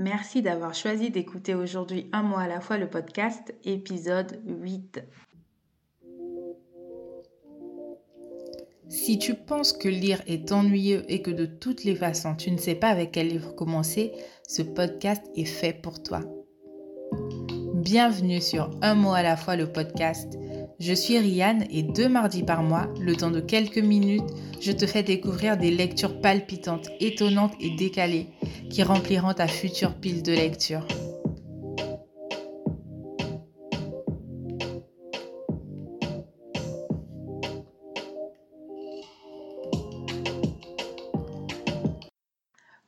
Merci d'avoir choisi d'écouter aujourd'hui un mois à la fois le podcast épisode 8. Si tu penses que lire est ennuyeux et que de toutes les façons tu ne sais pas avec quel livre commencer, ce podcast est fait pour toi. Bienvenue sur Un mot à la fois le podcast. Je suis Rianne et deux mardis par mois, le temps de quelques minutes, je te fais découvrir des lectures palpitantes, étonnantes et décalées qui rempliront ta future pile de lecture.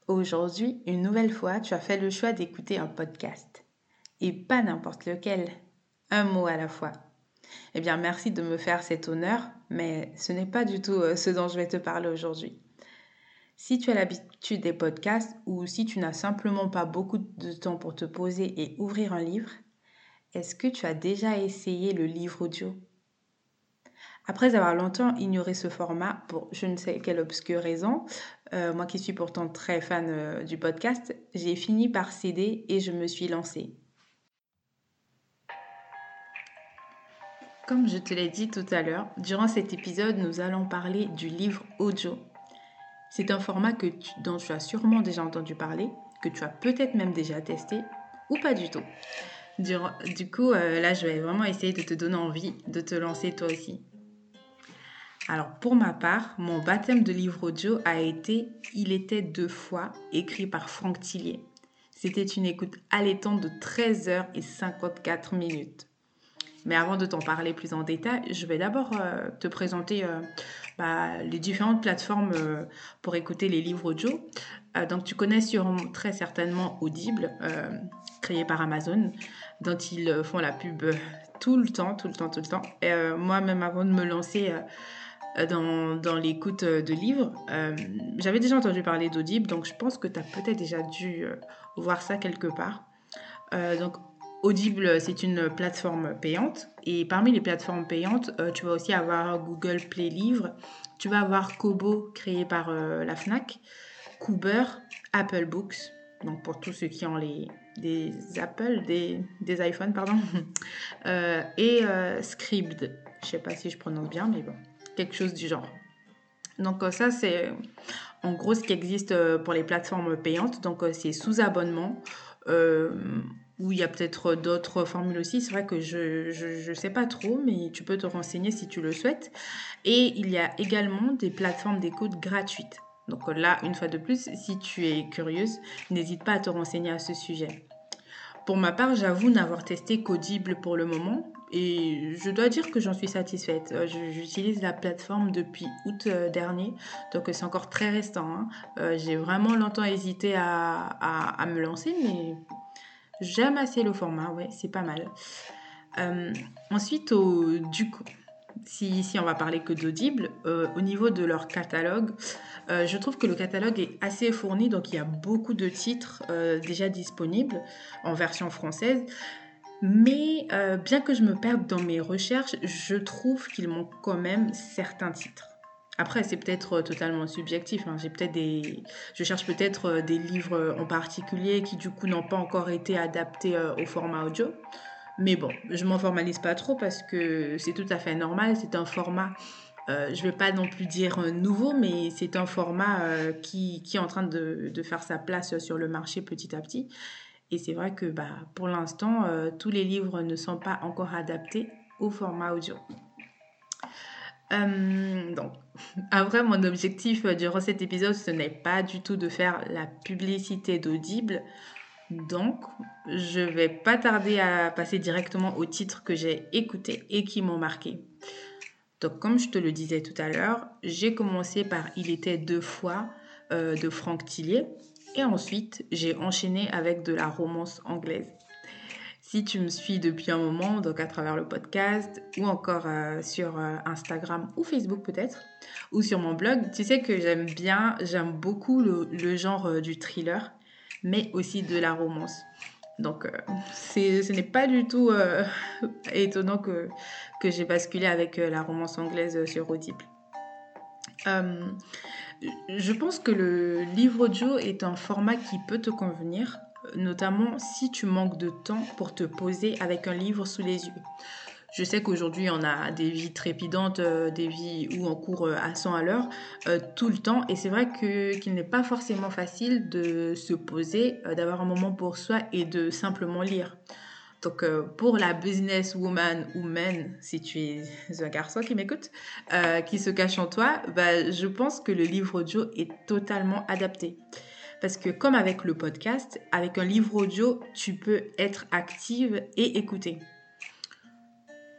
Aujourd'hui, une nouvelle fois, tu as fait le choix d'écouter un podcast. Et pas n'importe lequel, un mot à la fois. Eh bien, merci de me faire cet honneur, mais ce n'est pas du tout euh, ce dont je vais te parler aujourd'hui. Si tu as l'habitude des podcasts ou si tu n'as simplement pas beaucoup de temps pour te poser et ouvrir un livre, est-ce que tu as déjà essayé le livre audio? Après avoir longtemps ignoré ce format pour je ne sais quelle obscure raison, euh, moi qui suis pourtant très fan euh, du podcast, j'ai fini par céder et je me suis lancée. Comme je te l'ai dit tout à l'heure, durant cet épisode, nous allons parler du livre audio c'est un format dont tu as sûrement déjà entendu parler, que tu as peut-être même déjà testé ou pas du tout. Du, coup, euh, là, je vais vraiment essayer de te donner envie de te lancer toi aussi. Alors, pour ma part, mon baptême de livre audio a été Il était deux fois, écrit par Franck Tillier. C'était une écoute allaitante de 13 h et 54 minutes. Mais avant de t'en parler plus en détail, je vais d'abord euh, te présenter euh, bah, les différentes plateformes euh, pour écouter les livres audio. donc tu connais sûrement très certainement Audible, créé par Amazon, dont ils font la pub tout le temps, tout le temps, tout le temps. Et moi, même avant de me lancer dans, dans l'écoute de livres, j'avais déjà entendu parler d'Audible, donc je pense que tu as peut-être déjà dû voir ça quelque part. donc Audible, c'est une plateforme payante. Et parmi les plateformes payantes, euh, tu vas aussi avoir Google Play Livres. Tu vas avoir Kobo, créé par euh, la FNAC. Cooper, Apple Books. Donc pour tous ceux qui ont les, des Apple, des, des iPhones, pardon. Euh, et Scribd. Je sais pas si je prononce bien, mais bon, quelque chose du genre. Donc ça, c'est en gros ce qui existe pour les plateformes payantes. Donc c'est sous abonnement ou il y a peut-être d'autres formules aussi. C'est vrai que je ne sais pas trop, mais tu peux te renseigner si tu le souhaites. Et il y a également des plateformes d'écoute gratuites. Donc là, une fois de plus, si tu es curieuse, n'hésite pas à te renseigner à ce sujet. Pour ma part, j'avoue n'avoir testé qu'Audible pour le moment et je dois dire que j'en suis satisfaite. Euh, j'utilise la plateforme depuis août euh, dernier, donc c'est encore très restant. Hein. Euh, j'ai vraiment longtemps hésité à, à, me lancer, mais J'aime assez le format, ouais, c'est pas mal. Euh, ensuite, du coup, si ici on va parler que d'Audible, euh, au niveau de leur catalogue, euh, je trouve que le catalogue est assez fourni, donc il y a beaucoup de titres déjà disponibles en version française. Mais bien que je me perde dans mes recherches, je trouve qu'il manque quand même certains titres. Après, c'est peut-être euh, totalement subjectif. Hein. J'ai peut-être des, je cherche peut-être euh, des livres euh, en particulier qui du coup n'ont pas encore été adaptés au format audio. Mais bon, je m'en formalise pas trop parce que c'est tout à fait normal. C'est un format, je je vais pas non plus dire nouveau, mais c'est un format qui, qui, est en train de, de, faire sa place sur le marché petit à petit. Et c'est vrai que bah, pour l'instant, tous les livres ne sont pas encore adaptés au format audio. Euh, donc, après, mon objectif durant cet épisode, ce n'est pas du tout de faire la publicité d'Audible. Donc, je vais pas tarder à passer directement aux titres que j'ai écoutés et qui m'ont marqué. Donc, comme je te le disais tout à l'heure, j'ai commencé par Il était deux fois euh, de Franck Tillier. Et ensuite, j'ai enchaîné avec de la romance anglaise. Si tu me suis depuis un moment, donc à travers le podcast ou encore euh, sur euh, Instagram ou Facebook peut-être, ou sur mon blog, tu sais que j'aime bien, j'aime beaucoup le, genre euh, du thriller, mais aussi de la romance. Donc ce n'est pas du tout étonnant que, que j'ai basculé avec la romance anglaise sur Audible. je pense que le livre audio est un format qui peut te convenir notamment si tu manques de temps pour te poser avec un livre sous les yeux. Je sais qu'aujourd'hui, on a des vies trépidantes, euh, des vies où on court euh, à 100 à l'heure euh, tout le temps. Et c'est vrai qu'il n'est pas forcément facile de se poser, d'avoir un moment pour soi et de simplement lire. Donc, pour la businesswoman ou man, si tu es un garçon qui m'écoute, qui se cache en toi, bah, je pense que le livre audio est totalement adapté. Parce que comme avec le podcast, avec un livre audio, tu peux être active et écouter.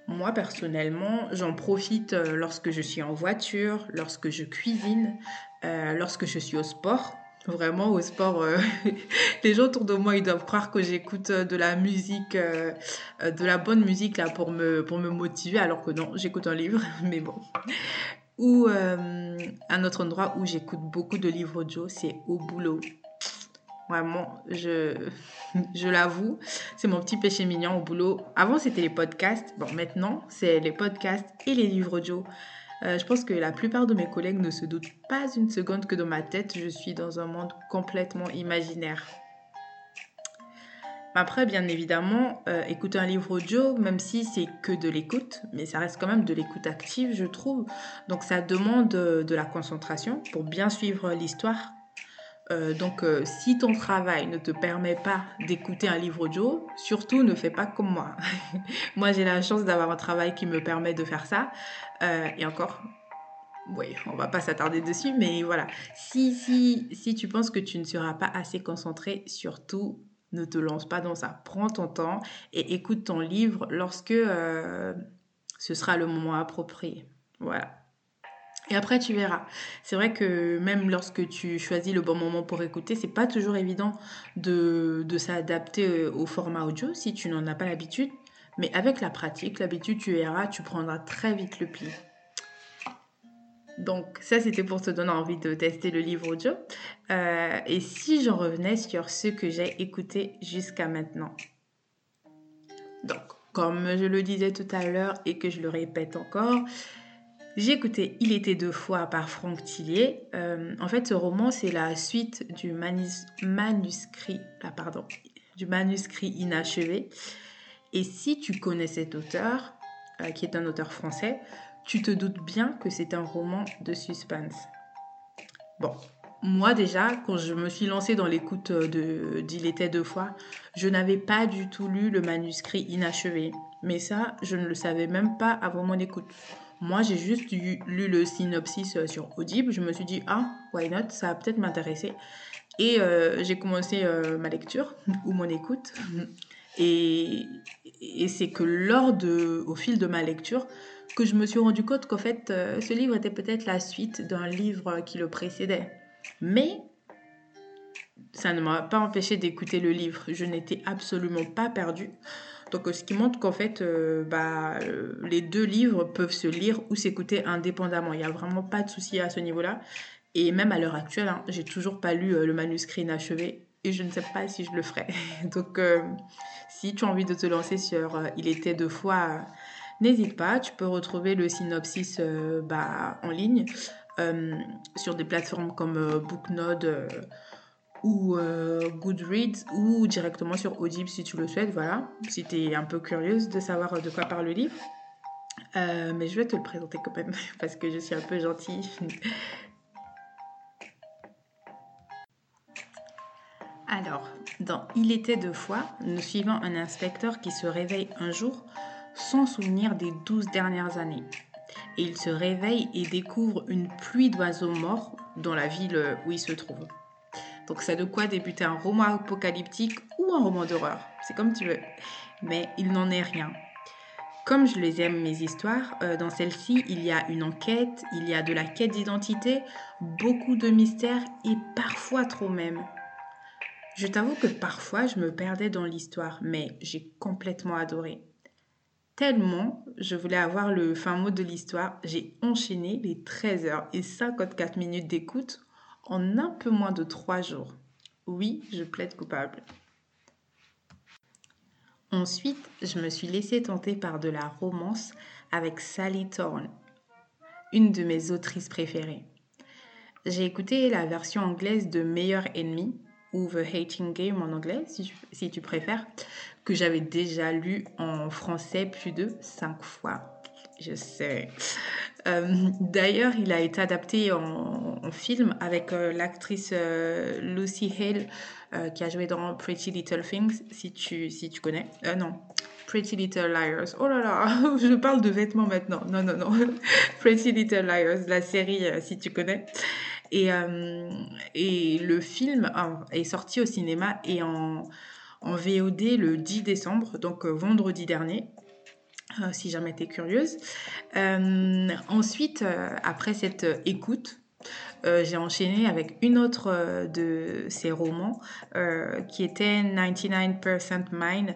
Moi, personnellement, j'en profite euh, lorsque je suis en voiture, lorsque je cuisine, euh, lorsque je suis au sport. Vraiment, au sport, euh, les gens autour de moi, ils doivent croire que j'écoute de la musique, de la bonne musique là pour me, pour me motiver, alors que non, j'écoute un livre, mais bon. Ou un autre endroit où j'écoute beaucoup de livres audio, c'est au boulot. Vraiment, je, je l'avoue, c'est mon petit péché mignon au boulot. Avant, c'était les podcasts. Bon, maintenant, c'est les podcasts et les livres audio. Euh, je pense que la plupart de mes collègues ne se doutent pas une seconde que dans ma tête, je suis dans un monde complètement imaginaire. Après, bien évidemment, euh, écouter un livre audio, même si c'est que de l'écoute, mais ça reste quand même de l'écoute active, je trouve. Donc ça demande de la concentration pour bien suivre l'histoire euh, donc, euh, si ton travail ne te permet pas d'écouter un livre audio, surtout ne fais pas comme moi. moi, j'ai la chance d'avoir un travail qui me permet de faire ça. Euh, et encore, oui, on va pas s'attarder dessus, mais voilà. Si, si, si tu penses que tu ne seras pas assez concentré, surtout ne te lance pas dans ça. Prends ton temps et écoute ton livre lorsque ce sera le moment approprié. Voilà. Et après, tu verras. C'est vrai que même lorsque tu choisis le bon moment pour écouter, c'est pas toujours évident de, de s'adapter euh, au format audio si tu n'en as pas l'habitude. Mais avec la pratique, l'habitude, tu verras, tu prendras très vite le pli. Donc ça, c'était pour te donner envie de tester le livre audio. Euh, et si j'en revenais sur ce que j'ai écouté jusqu'à maintenant. Donc, comme je le disais tout à l'heure et que je le répète encore, j'ai écouté Il était deux fois par Franck Tillier. Euh, en fait, ce roman, c'est la suite du manuscrit, ah, pardon, du manuscrit inachevé. Et si tu connais cet auteur, euh, qui est un auteur français, tu te doutes bien que c'est un roman de suspense. Bon, moi déjà, quand je me suis lancée dans l'écoute de d'Il était deux fois, je n'avais pas du tout lu le manuscrit inachevé. Mais ça, je ne le savais même pas avant mon écoute. Moi, j'ai juste lu le synopsis euh, sur Audible. Je me suis dit, ah, why not? Ça va peut-être m'intéresser. Et euh, j'ai commencé euh, ma lecture ou mon écoute. Et, et c'est que lors de, au fil de ma lecture, que je me suis rendu compte qu'en fait, ce livre était peut-être la suite d'un livre qui le précédait. Mais ça ne m'a pas empêché d'écouter le livre. Je n'étais absolument pas perdue. Donc, ce qui montre qu'en fait, euh, bah, euh, les deux livres peuvent se lire ou s'écouter indépendamment. Il n'y a vraiment pas de souci à ce niveau-là. Et même à l'heure actuelle, hein, j'ai toujours pas lu euh, le manuscrit inachevé et je ne sais pas si je le ferai. Donc, si tu as envie de te lancer sur Il était deux fois, n'hésite pas. Tu peux retrouver le synopsis bah, en ligne sur des plateformes comme Booknode ou euh, Goodreads ou directement sur Audible si tu le souhaites. Voilà, si tu es un peu curieuse de savoir de quoi parle le livre. Euh, mais je vais te le présenter quand même parce que je suis un peu gentille. Alors, dans Il était deux fois, nous suivons un inspecteur qui se réveille un jour sans souvenir des douze dernières années. Et il se réveille et découvre une pluie d'oiseaux morts dans la ville où il se trouve. Donc c'est de quoi débuter un roman apocalyptique ou un roman d'horreur. C'est comme tu veux. Mais il n'en est rien. Comme je les aime mes histoires, euh, dans celle-ci, il y a une enquête, il y a de la quête d'identité, beaucoup de mystères et parfois trop même. Je t'avoue que parfois je me perdais dans l'histoire, mais j'ai complètement adoré. Tellement je voulais avoir le fin mot de l'histoire, j'ai enchaîné les 13 heures et 54 minutes d'écoute en un peu moins de trois jours. Oui, je plaide coupable. Ensuite, je me suis laissée tenter par de la romance avec Sally Thorne, une de mes autrices préférées. J'ai écouté la version anglaise de Meilleur ennemi ou The Hating Game en anglais, si tu, préfères, que j'avais déjà lu en français plus de cinq fois. Je sais. Euh, d'ailleurs, il a été adapté en, film avec euh, l'actrice euh, Lucy Hale qui a joué dans Pretty Little Things, si tu, si tu connais. non, Pretty Little Liars. Oh là là, je parle de vêtements maintenant. Non, non, non. Pretty Little Liars, la série, si tu connais. Et, et le film est sorti au cinéma et en, en VOD le 10 décembre, donc euh, vendredi dernier. Euh, si jamais tu es curieuse. ensuite, après cette écoute, euh, j'ai enchaîné avec une autre euh, de ses romans euh, qui était 99% Mine,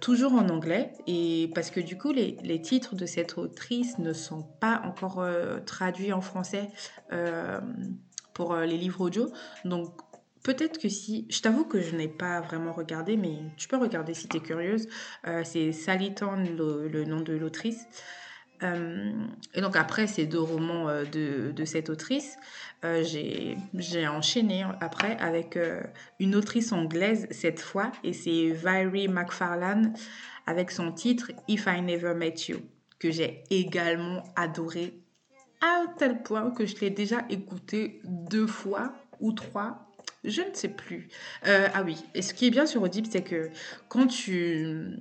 toujours en anglais. Et parce que du coup, les, les, titres de cette autrice ne sont pas encore traduits en français pour les livres audio. Donc, Peut-être que si, je t'avoue que je n'ai pas vraiment regardé, mais tu peux regarder si tu es curieuse. c'est Sally le, nom de l'autrice. et donc après ces deux romans de, de, cette autrice, euh, j'ai enchaîné après avec euh, une autrice anglaise cette fois, et c'est Valerie McFarlane avec son titre If I Never Met You, que j'ai également adoré à tel point que je l'ai déjà écouté deux fois ou trois, je ne sais plus. Euh, ah oui, et ce qui est bien sur Audible, c'est que quand tu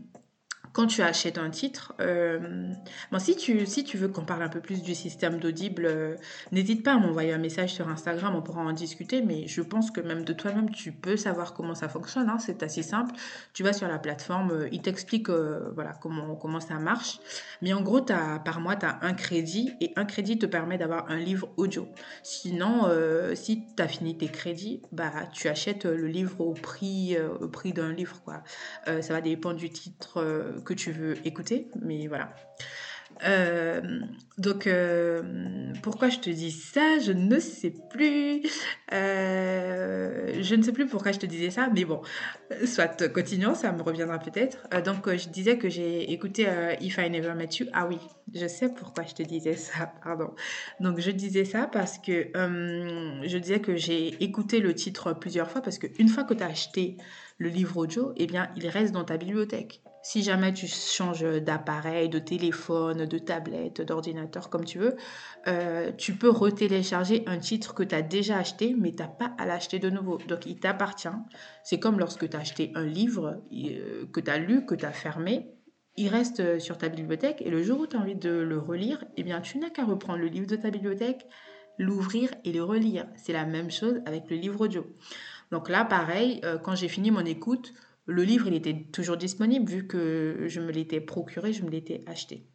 quand tu achètes un titre, euh, bon, si, tu, si tu veux qu'on parle un peu plus du système d'Audible, euh, n'hésite pas à m'envoyer un message sur Instagram, on pourra en discuter, mais je pense que même de toi-même, tu peux savoir comment ça fonctionne, hein, c'est assez simple. Tu vas sur la plateforme, euh, il t'explique voilà, comment, comment ça marche, mais en gros, as, par mois, tu as un crédit, et un crédit te permet d'avoir un livre audio. Sinon, si tu as fini tes crédits, bah, tu achètes le livre au prix, au prix d'un livre. Quoi. ça va dépendre du titre que tu veux écouter, mais voilà. Euh, donc, euh, pourquoi je te dis ça Je ne sais plus. Euh, je ne sais plus pourquoi je te disais ça, mais bon, soit continuons, ça me reviendra peut-être. donc, je disais que j'ai écouté If I Never Met You. Ah oui, je sais pourquoi je te disais ça, pardon. Donc, je disais ça parce que je disais que j'ai écouté le titre plusieurs fois parce qu'une fois que tu as acheté le livre audio, eh bien, il reste dans ta bibliothèque. Si jamais tu changes d'appareil, de téléphone, de tablette, d'ordinateur, comme tu veux, euh, tu peux retélécharger un titre que tu as déjà acheté, mais tu n'as pas à l'acheter de nouveau. Donc il t'appartient. C'est comme lorsque tu as acheté un livre euh, que tu as lu, que tu as fermé. Il reste sur ta bibliothèque et le jour où tu as envie de le relire, eh bien tu n'as qu'à reprendre le livre de ta bibliothèque, l'ouvrir et le relire. C'est la même chose avec le livre audio. Donc là, pareil, euh, quand j'ai fini mon écoute, le livre, il était toujours disponible vu que je me l'étais procuré, je me l'étais acheté.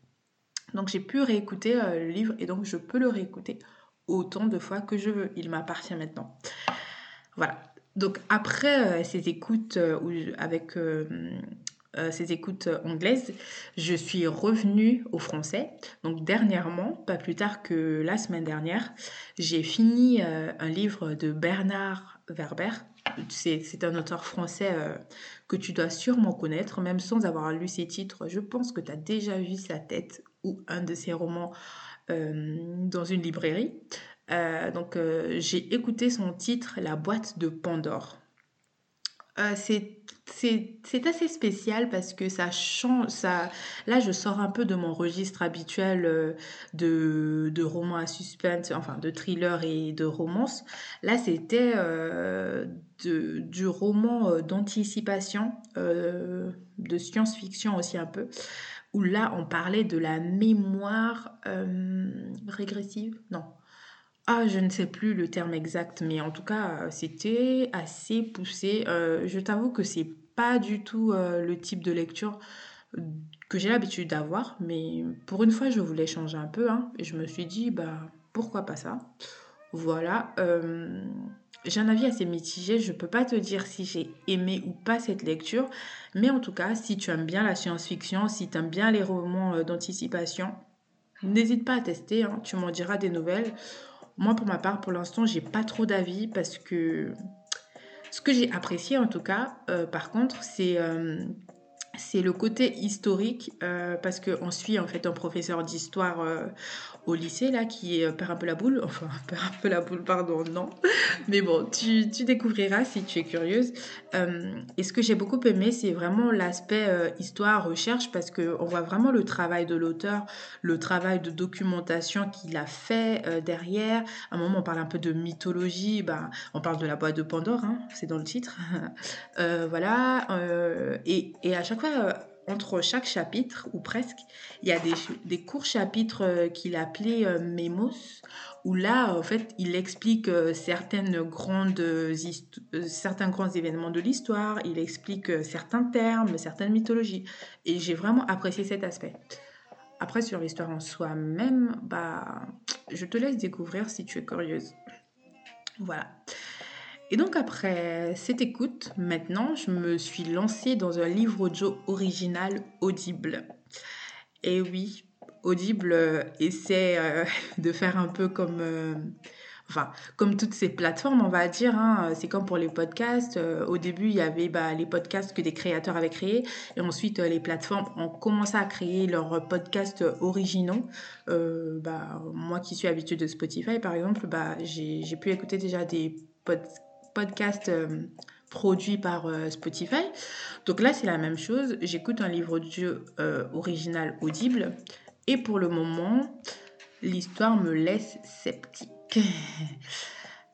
Donc j'ai pu réécouter euh, le livre et donc je peux le réécouter autant de fois que je veux. Il m'appartient maintenant. Voilà. Donc après euh, ces écoutes avec ces écoutes anglaises, je suis revenue au français. Donc dernièrement, pas plus tard que la semaine dernière, j'ai fini un livre de Bernard Werber c'est un auteur français euh, que tu dois sûrement connaître, même sans avoir lu ses titres. Je pense que tu as déjà vu sa tête ou un de ses romans euh, dans une librairie. Euh, donc j'ai écouté son titre La boîte de Pandore. C'est c'est assez spécial parce que ça change. Là, je sors un peu de mon registre habituel euh, de, romans à suspense, enfin de thriller et de romance. Là, c'était euh, du roman euh, d'anticipation, de science-fiction aussi un peu, où là, on parlait de la mémoire régressive. Non, ah, je ne sais plus le terme exact, mais en tout cas, c'était assez poussé. je t'avoue que c'est pas du tout euh, le type de lecture que j'ai l'habitude d'avoir, mais pour une fois, je voulais changer un peu, hein, et je me suis dit, bah, pourquoi pas ça? Voilà. Euh, j'ai un avis assez mitigé, je peux pas te dire si j'ai aimé ou pas cette lecture, mais en tout cas, si tu aimes bien la science-fiction, si tu aimes bien les romans euh, d'anticipation, n'hésite pas à tester, hein, tu m'en diras des nouvelles. Moi, pour ma part, pour l'instant, j'ai pas trop d'avis parce que ce que j'ai apprécié en tout cas, euh, par contre, c'est euh, c'est le côté historique euh, parce qu'on suit en fait un professeur d'histoire au lycée, là, qui euh, perd un peu la boule. Enfin, perd un peu la boule, pardon, non. Mais bon, tu, tu découvriras si tu es curieuse. Euh, et ce que j'ai beaucoup aimé, c'est vraiment l'aspect euh, histoire, recherche, parce qu'on voit vraiment le travail de l'auteur, le travail de documentation qu'il a fait derrière. À un moment, on parle un peu de mythologie, bah, on parle de la boîte de Pandore, hein, c'est dans le titre. voilà. Et, et, à chaque fois entre chaque chapitre, ou presque, il y a des, des courts chapitres euh, qu'il appelait euh, Mémos, où là, en fait, il explique euh, certaines grandes certains grands événements de l'histoire, il explique certains termes, certaines mythologies. Et j'ai vraiment apprécié cet aspect. Après, sur l'histoire en soi-même, bah, je te laisse découvrir si tu es curieuse. Voilà. Et donc après cette écoute, maintenant, je me suis lancée dans un livre audio original Audible. Et oui, Audible euh, essaie euh, de faire un peu comme... Euh, enfin, comme toutes ces plateformes, on va dire, hein, c'est comme pour les podcasts. au début, il y avait bah, les podcasts que des créateurs avaient créés, et ensuite les plateformes ont commencé à créer leurs podcasts originaux. bah, moi qui suis habituée de Spotify, par exemple, bah, j'ai pu écouter déjà des podcasts podcast euh, produit par euh, Spotify. Donc là, c'est la même chose. J'écoute un livre audio euh, original audible. Et pour le moment, l'histoire me laisse sceptique.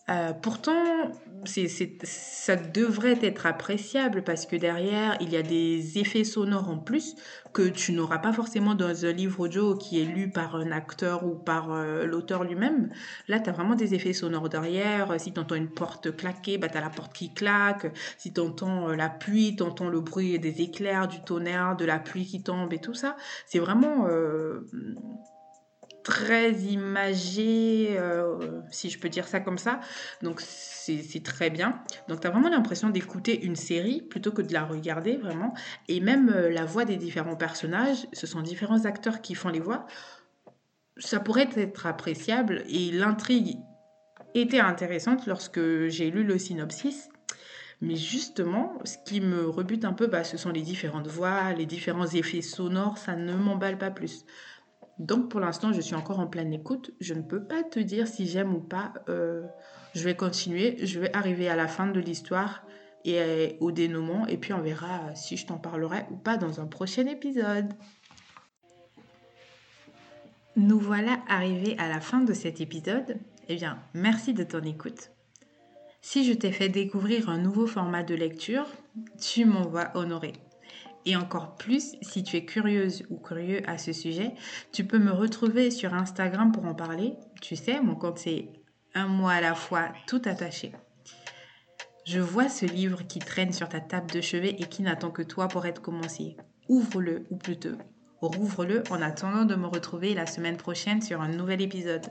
Euh, pourtant, ça devrait être appréciable parce que derrière, il y a des effets sonores en plus que tu n'auras pas forcément dans un livre audio qui est lu par un acteur ou par euh, l'auteur lui-même. Là, tu as vraiment des effets sonores derrière. Si tu entends une porte claquer, bah, tu as la porte qui claque. Si tu entends euh, la pluie, tu entends le bruit des éclairs, du tonnerre, de la pluie qui tombe et tout ça. C'est vraiment très imagé, euh, si je peux dire ça comme ça. Donc c'est très bien. Donc tu as vraiment l'impression d'écouter une série plutôt que de la regarder vraiment. Et même euh, la voix des différents personnages, ce sont différents acteurs qui font les voix. Ça pourrait être appréciable et l'intrigue était intéressante lorsque j'ai lu le synopsis. Mais justement, ce qui me rebute un peu, bah, ce sont les différentes voix, les différents effets sonores, ça ne m'emballe pas plus. Donc pour l'instant, je suis encore en pleine écoute. Je ne peux pas te dire si j'aime ou pas. Euh, je vais continuer. Je vais arriver à la fin de l'histoire et euh, au dénouement. Et puis on verra si je t'en parlerai ou pas dans un prochain épisode. Nous voilà arrivés à la fin de cet épisode. Eh bien, merci de ton écoute. Si je t'ai fait découvrir un nouveau format de lecture, tu m'envoies honorer. Et encore plus, si tu es curieuse ou curieux à ce sujet, tu peux me retrouver sur Instagram pour en parler. Tu sais, mon compte c'est un mois à la fois, tout attaché. Je vois ce livre qui traîne sur ta table de chevet et qui n'attend que toi pour être commencé. Ouvre-le, ou plutôt, rouvre-le en attendant de me retrouver la semaine prochaine sur un nouvel épisode.